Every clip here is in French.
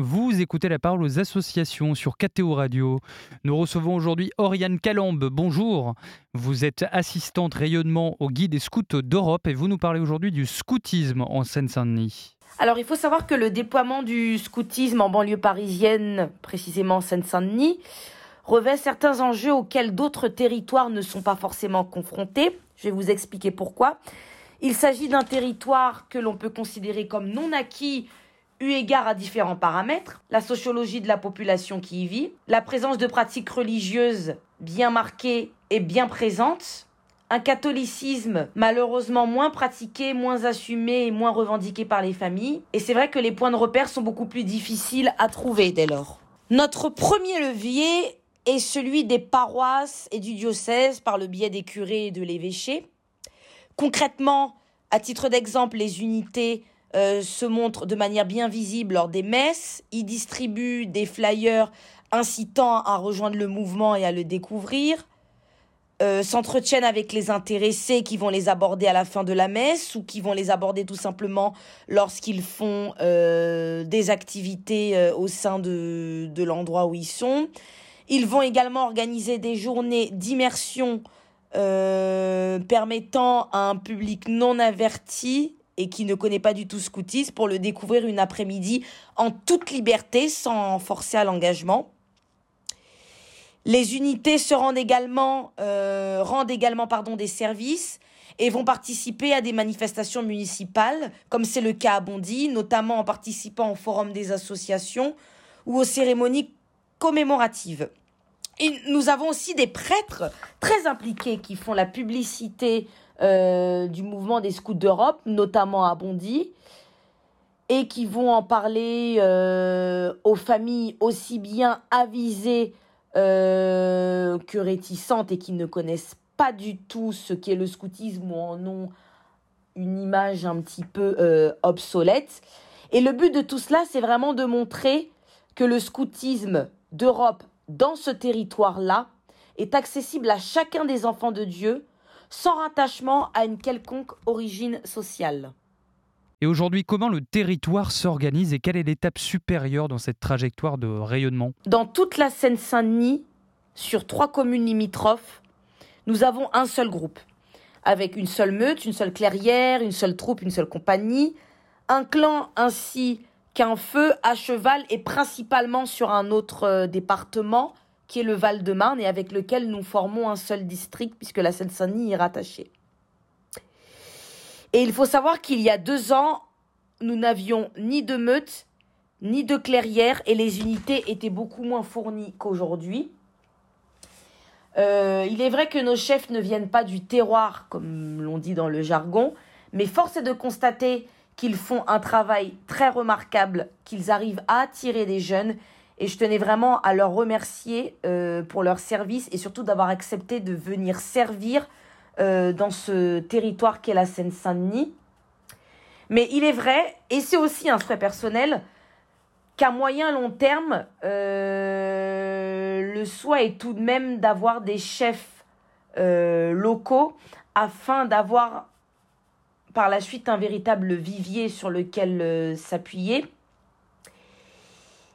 Vous écoutez la parole aux associations sur KTO Radio. Nous recevons aujourd'hui Oriane Calambe. Bonjour. Vous êtes assistante rayonnement au guide des scouts d'Europe et vous nous parlez aujourd'hui du scoutisme en Seine-Saint-Denis. Alors il faut savoir que le déploiement du scoutisme en banlieue parisienne, précisément en Seine-Saint-Denis, revêt certains enjeux auxquels d'autres territoires ne sont pas forcément confrontés. Je vais vous expliquer pourquoi. Il s'agit d'un territoire que l'on peut considérer comme non acquis eu égard à différents paramètres, la sociologie de la population qui y vit, la présence de pratiques religieuses bien marquées et bien présentes, un catholicisme malheureusement moins pratiqué, moins assumé et moins revendiqué par les familles, et c'est vrai que les points de repère sont beaucoup plus difficiles à trouver dès lors. Notre premier levier est celui des paroisses et du diocèse par le biais des curés et de l'évêché. Concrètement, à titre d'exemple, les unités euh, se montre de manière bien visible lors des messes. Il distribue des flyers incitant à rejoindre le mouvement et à le découvrir. Euh, s'entretiennent avec les intéressés qui vont les aborder à la fin de la messe ou qui vont les aborder tout simplement lorsqu'ils font euh, des activités au sein de, de l'endroit où ils sont. Ils vont également organiser des journées d'immersion permettant à un public non averti et qui ne connaît pas du tout scoutisme pour le découvrir une après-midi en toute liberté sans forcer à l'engagement. Les unités se rendent également, euh, rendent également pardon, des services et vont participer à des manifestations municipales, comme c'est le cas à Bondy, notamment en participant au forum des associations ou aux cérémonies commémoratives. Et nous avons aussi des prêtres très impliqués qui font la publicité euh, du mouvement des scouts d'Europe, notamment à Bondy, et qui vont en parler euh, aux familles aussi bien avisées euh, que réticentes et qui ne connaissent pas du tout ce qu'est le scoutisme ou en ont une image un petit peu obsolète. Et le but de tout cela, c'est vraiment de montrer que le scoutisme d'Europe dans ce territoire-là est accessible à chacun des enfants de Dieu sans rattachement à une quelconque origine sociale. Et aujourd'hui, comment le territoire s'organise et quelle est l'étape supérieure dans cette trajectoire de rayonnement? Dans toute la Seine-Saint-Denis, sur trois communes limitrophes, nous avons un seul groupe, avec une seule meute, une seule clairière, une seule troupe, une seule compagnie, un clan ainsi qu'un feu à cheval et principalement sur un autre euh, département, qui est le Val-de-Marne et avec lequel nous formons un seul district puisque la Seine-Saint-Denis est rattachée. Et il faut savoir qu'il y a deux ans, nous n'avions ni de meute, ni de clairière et les unités étaient beaucoup moins fournies qu'aujourd'hui. Euh, il est vrai que nos chefs ne viennent pas du terroir, comme l'on dit dans le jargon, mais force est de constater qu'ils font un travail très remarquable, qu'ils arrivent à attirer des jeunes et je tenais vraiment à leur remercier euh, pour leur service et surtout d'avoir accepté de venir servir euh, dans ce territoire qu'est la Seine-Saint-Denis. Mais il est vrai, et c'est aussi un souhait personnel, qu'à moyen long terme, euh, le souhait est tout de même d'avoir des chefs locaux afin d'avoir par la suite un véritable vivier sur lequel s'appuyer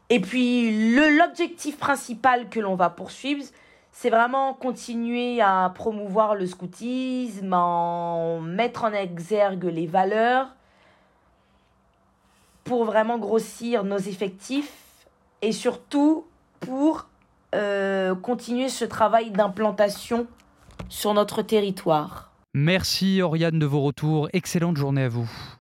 et puis l'objectif principal que l'on va poursuivre, c'est vraiment continuer à promouvoir le scoutisme, en mettre en exergue les valeurs pour vraiment grossir nos effectifs et surtout pour euh, continuer ce travail d'implantation sur notre territoire. Merci Oriane de vos retours. Excellente journée à vous.